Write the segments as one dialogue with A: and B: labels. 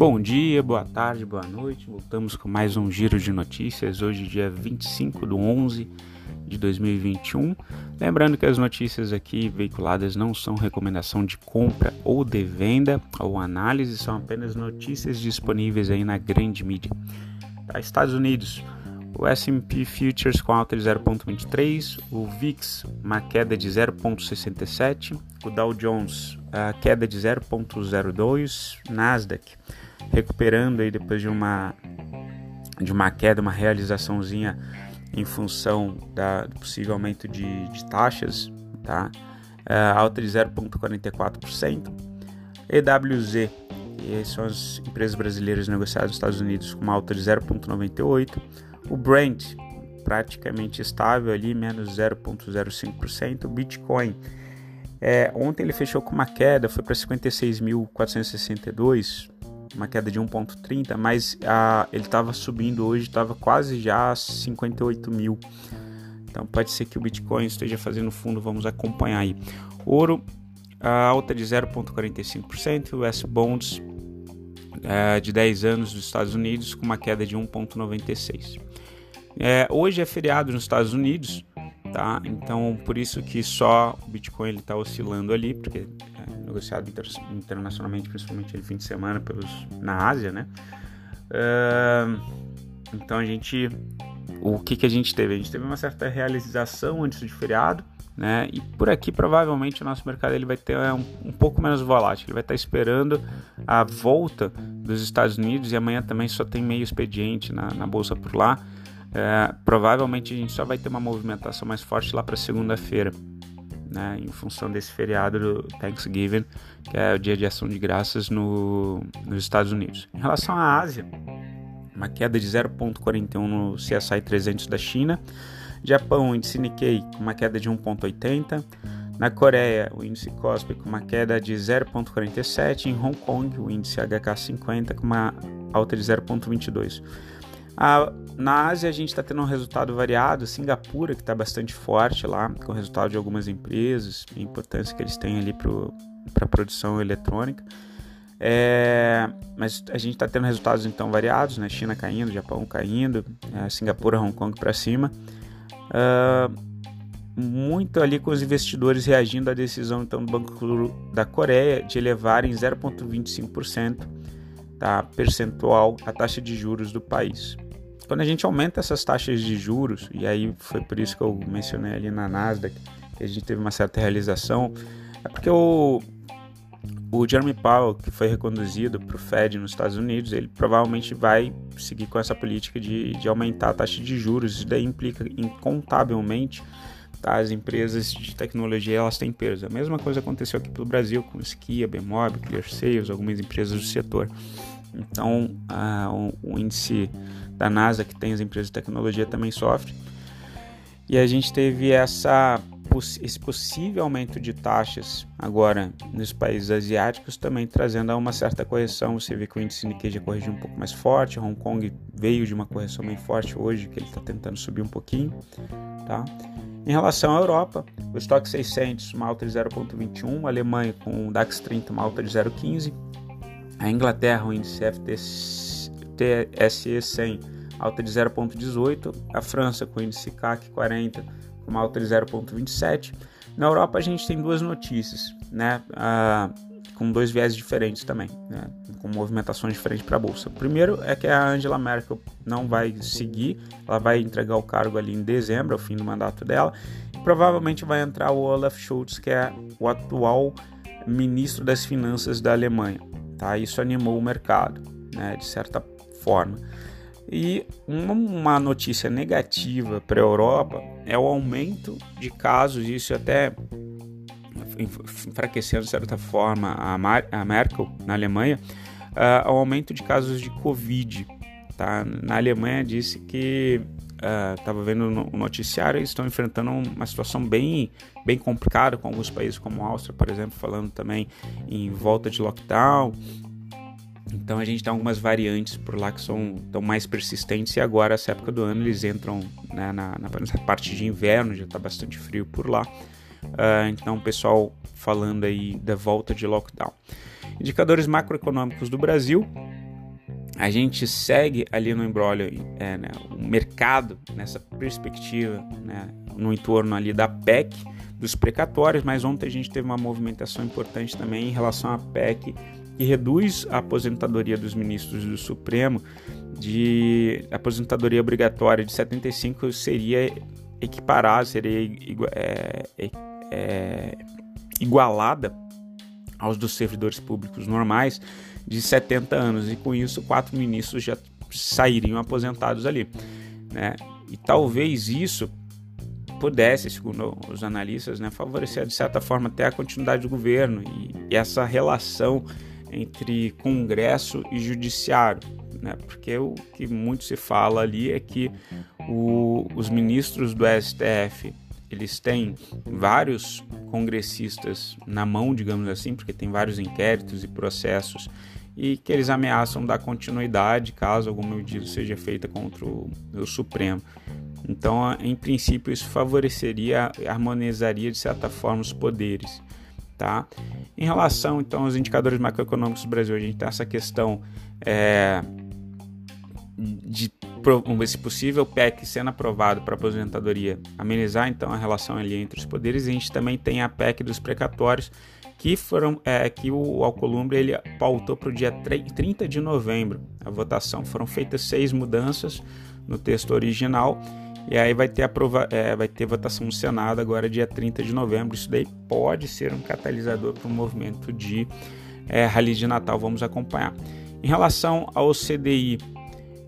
A: Bom dia, boa tarde, boa noite. Voltamos com mais um giro de notícias. Hoje, dia 25 de 11 de 2021. Lembrando que as notícias aqui veiculadas não são recomendação de compra ou de venda ou análise, são apenas notícias disponíveis aí na grande mídia. Tá, Estados Unidos, o S&P Futures com alta de 0,23, o VIX uma queda de 0,67, o Dow Jones a queda de 0,02, Nasdaq recuperando aí depois de uma de uma queda, uma realizaçãozinha em função da, do possível aumento de, de taxas, tá? Uh, alta de 0,44%. EWZ, são as empresas brasileiras negociadas nos Estados Unidos, com uma alta de 0,98%. O Brent, praticamente estável ali, menos 0,05%. O Bitcoin, é, ontem ele fechou com uma queda, foi para 56.462, uma queda de 1,30, mas a, ele estava subindo hoje, estava quase já 58 mil. Então pode ser que o Bitcoin esteja fazendo fundo, vamos acompanhar aí. Ouro, a alta de 0,45%, o S Bonds é, de 10 anos dos Estados Unidos com uma queda de 1,96%. É, hoje é feriado nos Estados Unidos, tá? Então por isso que só o Bitcoin está oscilando ali, porque negociado inter, internacionalmente, principalmente no fim de semana pelos, na Ásia, né? Uh, então a gente, o que, que a gente teve? A gente teve uma certa realização antes do feriado, né? E por aqui provavelmente o nosso mercado ele vai ter é, um, um pouco menos volátil, ele vai estar esperando a volta dos Estados Unidos e amanhã também só tem meio expediente na, na bolsa por lá. É, provavelmente a gente só vai ter uma movimentação mais forte lá para segunda-feira né, em função desse feriado do Thanksgiving, que é o dia de ação de graças no, nos Estados Unidos. Em relação à Ásia, uma queda de 0,41 no CSI 300 da China. Japão, índice Nikkei uma queda de 1,80. Na Coreia, o índice Kospi com uma queda de 0,47. Em Hong Kong, o índice HK50 com uma alta de 0,22. A, na Ásia a gente está tendo um resultado variado, Singapura que está bastante forte lá, com o resultado de algumas empresas, a importância que eles têm ali para a produção eletrônica. É, mas a gente está tendo resultados então variados, né? China caindo, Japão caindo, é, Singapura, Hong Kong para cima. Uh, muito ali com os investidores reagindo à decisão então do Banco da Coreia de elevarem 0,25% tá, percentual a taxa de juros do país. Quando a gente aumenta essas taxas de juros, e aí foi por isso que eu mencionei ali na Nasdaq, que a gente teve uma certa realização, é porque o, o Jeremy Powell, que foi reconduzido para o Fed nos Estados Unidos, ele provavelmente vai seguir com essa política de, de aumentar a taxa de juros. Isso daí implica incontavelmente tá, as empresas de tecnologia elas têm perdas. A mesma coisa aconteceu aqui pelo Brasil com Skia, Bemob, ClearSales, algumas empresas do setor. Então, uh, o, o índice da NASA, que tem as empresas de tecnologia, também sofre. E a gente teve essa, esse possível aumento de taxas agora nos países asiáticos, também trazendo a uma certa correção. Você vê que o índice Nikkei já corrigiu um pouco mais forte, Hong Kong veio de uma correção bem forte hoje, que ele está tentando subir um pouquinho. Tá? Em relação à Europa, o estoque 600, uma alta de 0,21, a Alemanha com o DAX 30, uma alta de 0,15, a Inglaterra, o índice FTSE TSE 100 alta de 0,18, a França com índice CAC 40 com uma alta de 0,27. Na Europa a gente tem duas notícias, né, ah, com dois viés diferentes também, né, com movimentações diferentes para a bolsa. O primeiro é que a Angela Merkel não vai seguir, ela vai entregar o cargo ali em dezembro, ao fim do mandato dela, e provavelmente vai entrar o Olaf Scholz, que é o atual ministro das Finanças da Alemanha. Tá? Isso animou o mercado, né, de certa forma. E uma notícia negativa para a Europa é o aumento de casos, isso até enfraquecendo de certa forma a, Merkel na Alemanha, uh, o aumento de casos de Covid. Tá? Na Alemanha disse que estava uh, vendo no noticiário, eles estão enfrentando uma situação bem, bem complicada com alguns países como a Áustria, por exemplo, falando também em volta de lockdown, então a gente tem algumas variantes por lá que são tão mais persistentes e agora essa época do ano eles entram né, na, na, parte de inverno, já está bastante frio por lá. Uh, então o pessoal falando aí da volta de lockdown. Indicadores macroeconômicos do Brasil, a gente segue ali no embrólio é, né, o mercado nessa perspectiva, né, no entorno ali da PEC, dos precatórios, mas ontem a gente teve uma movimentação importante também em relação à PEC que reduz a aposentadoria dos ministros do Supremo de aposentadoria obrigatória de 75 seria equiparada, seria é, é, igualada aos dos servidores públicos normais de 70 anos e com isso quatro ministros já sairiam aposentados ali, né? E talvez isso pudesse, segundo os analistas, né, favorecer de certa forma até a continuidade do governo e, e essa relação entre Congresso e Judiciário, né? Porque o que muito se fala ali é que o, os ministros do STF eles têm vários congressistos na mão, digamos assim, porque tem vários inquéritos e processos e que eles ameaçam dar continuidade caso alguma medida seja feita contra o, o Supremo. Então, em princípio, isso favoreceria, harmonizaria de certa forma os poderes. Tá? Em relação então aos indicadores macroeconômicos do Brasil, a gente tem essa questão é, de esse possível PEC sendo aprovado para aposentadoria, amenizar então a relação ali entre os poderes. A gente também tem a PEC dos precatórios, que foram é, que o Alcolumbre ele pautou para o dia 30 de novembro a votação. Foram feitas seis mudanças no texto original e aí vai ter, aprova é, vai ter votação no Senado agora dia 30 de novembro. Isso daí pode ser um catalisador para o movimento de é, Rally de Natal. Vamos acompanhar. Em relação ao CDI,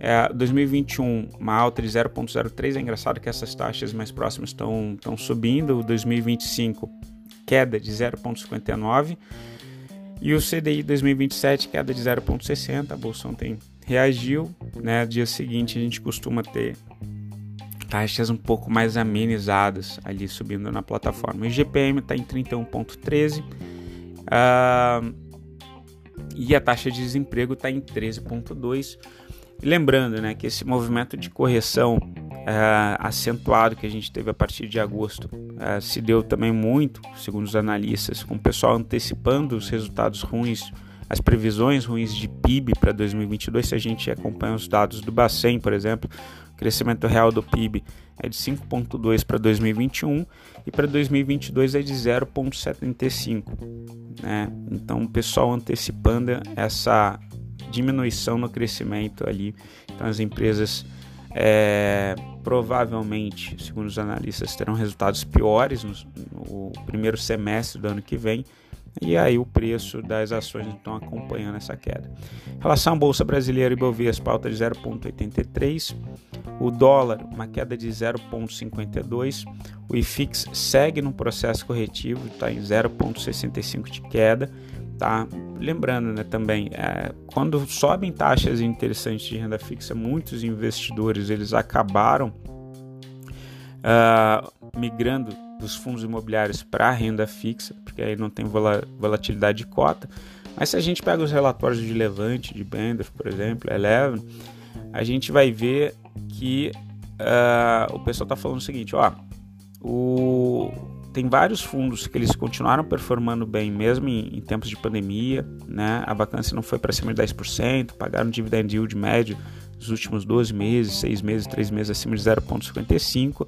A: é, 2021, uma alta de 0,03. É engraçado que essas taxas mais próximas estão, subindo. 2025, queda de 0,59. E o CDI 2027, queda de 0,60. A Bolsa ontem reagiu. Né? Dia seguinte, a gente costuma ter taxas um pouco mais amenizadas ali subindo na plataforma. O IGPM está em 31,13. Uh, e a taxa de desemprego está em 13,2. Lembrando né, que esse movimento de correção uh, acentuado que a gente teve a partir de agosto uh, se deu também muito, segundo os analistas, com o pessoal antecipando os resultados ruins, as previsões ruins de PIB para 2022. Se a gente acompanha os dados do Bacen, por exemplo, o crescimento real do PIB é de 5,2 para 2021 e para 2022 é de 0,75. Né? Então, o pessoal antecipando essa diminuição no crescimento ali. Então as empresas é, provavelmente, segundo os analistas, terão resultados piores no, no, primeiro semestre do ano que vem. E aí o preço das ações estão acompanhando essa queda. Em relação à Bolsa Brasileira e Bovespa, alta de 0,83. O dólar, uma queda de 0,52. O IFIX segue no processo corretivo, está em 0,65 de queda tá? Lembrando, né, também, é, quando sobem taxas interessantes de renda fixa, muitos investidores eles acabaram uh, migrando dos fundos imobiliários para a renda fixa, porque aí não tem volatilidade de cota. Mas se a gente pega os relatórios de Levante, de Bender, por exemplo, Eleven, a gente vai ver que uh, o pessoal está falando o seguinte, ó, o, tem vários fundos que eles continuaram performando bem mesmo em, em tempos de pandemia, né? A vacância não foi para cima de 10%, pagaram dividend yield médio nos últimos 12 meses, 6 meses, 3 meses acima de 0,55.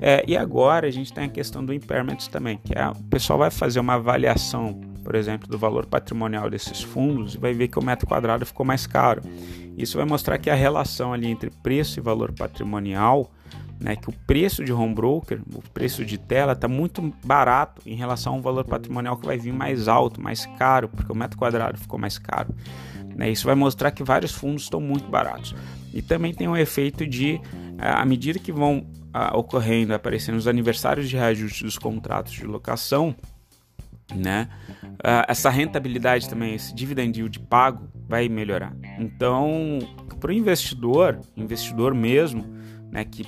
A: É, e agora a gente tem a questão do impairment também, que é, o pessoal vai fazer uma avaliação, por exemplo, do valor patrimonial desses fundos e vai ver que o metro quadrado ficou mais caro. Isso vai mostrar que a relação ali entre preço e valor patrimonial né, que o preço de home broker, o preço de tela está muito barato em relação ao valor patrimonial que vai vir mais alto, mais caro, porque o metro quadrado ficou mais caro. Né, isso vai mostrar que vários fundos estão muito baratos. E também tem um efeito de, à medida que vão ocorrendo, aparecendo os aniversários de reajuste dos contratos de locação, né? essa rentabilidade também, esse dividend yield pago vai melhorar. Então, para o investidor, investidor mesmo, né, que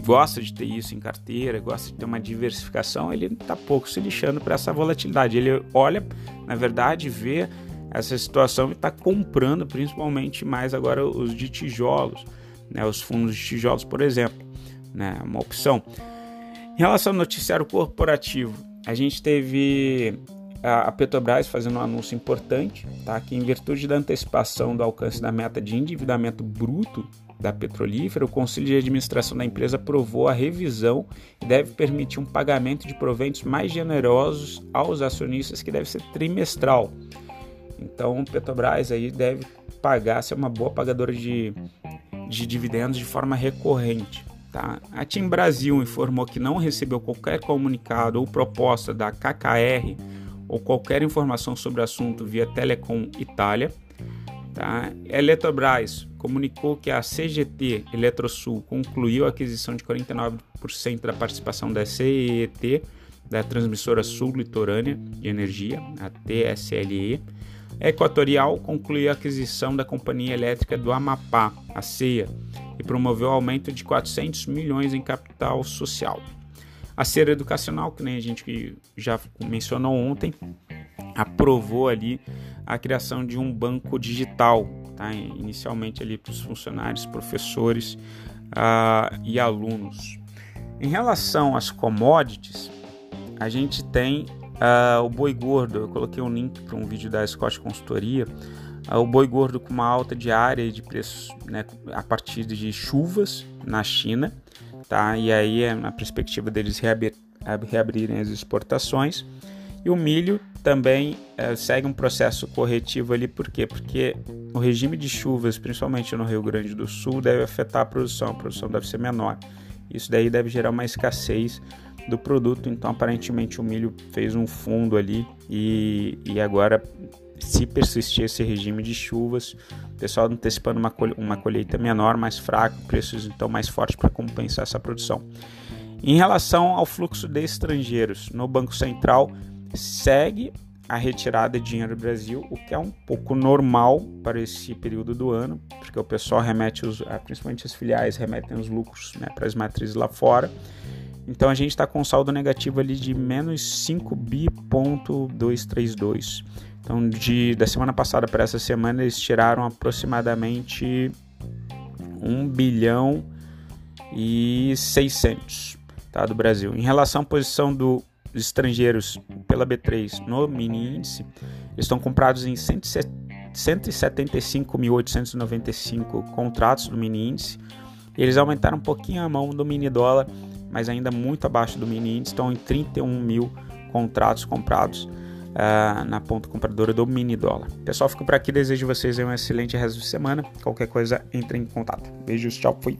A: gosta de ter isso em carteira, gosta de ter uma diversificação, ele está pouco se lixando para essa volatilidade. Ele olha, na verdade, vê essa situação e está comprando principalmente mais agora os de tijolos, né, os fundos de tijolos, por exemplo, né, uma opção. Em relação ao noticiário corporativo, a gente teve a Petrobras fazendo um anúncio importante, tá? que em virtude da antecipação do alcance da meta de endividamento bruto da petrolífera, o Conselho de Administração da empresa aprovou a revisão e deve permitir um pagamento de proventos mais generosos aos acionistas, que deve ser trimestral. Então, Petrobras aí deve pagar, ser uma boa pagadora de, de dividendos de forma recorrente. Tá? A TIM Brasil informou que não recebeu qualquer comunicado ou proposta da KKR ou qualquer informação sobre o assunto via Telecom Itália. Tá? Eletrobras comunicou que a CGT Eletrosul concluiu a aquisição de 49% da participação da CET, da Transmissora Sul Litorânea de Energia, a TSLE. A Equatorial concluiu a aquisição da Companhia Elétrica do Amapá, a CEA, e promoveu o aumento de 400 milhões em capital social. A Ser Educacional, que nem a gente já mencionou ontem, aprovou ali a criação de um banco digital, tá? inicialmente ali para os funcionários, professores uh, e alunos. Em relação às commodities, a gente tem uh, o boi gordo. Eu coloquei um link para um vídeo da Scott Consultoria. Uh, o boi gordo com uma alta diária de preços né, a partir de chuvas na China tá? E aí é na perspectiva deles reabrir, reabrirem as exportações. E o milho também é, segue um processo corretivo ali, por quê? Porque o regime de chuvas, principalmente no Rio Grande do Sul, deve afetar a produção, a produção deve ser menor. Isso daí deve gerar uma escassez do produto, então aparentemente o milho fez um fundo ali e, e agora se persistir esse regime de chuvas, o pessoal antecipando uma, uma colheita menor, mais fraca, preços então mais fortes para compensar essa produção. Em relação ao fluxo de estrangeiros, no Banco Central segue a retirada de dinheiro do Brasil, o que é um pouco normal para esse período do ano, porque o pessoal remete, os, principalmente as filiais, remetem os lucros né, para as matrizes lá fora. Então a gente está com um saldo negativo ali de menos 5 bi.232. Então, de, da semana passada para essa semana, eles tiraram aproximadamente 1 bilhão e 600 tá, do Brasil. Em relação à posição dos estrangeiros pela B3 no mini índice, estão comprados em 175.895 contratos do mini índice. Eles aumentaram um pouquinho a mão do mini dólar, mas ainda muito abaixo do mini índice, estão em 31 mil contratos comprados uh, na ponta compradora do mini dólar. Pessoal, fico por aqui. Desejo vocês um excelente resto de semana. Qualquer coisa, entre em contato. Beijos, tchau, fui.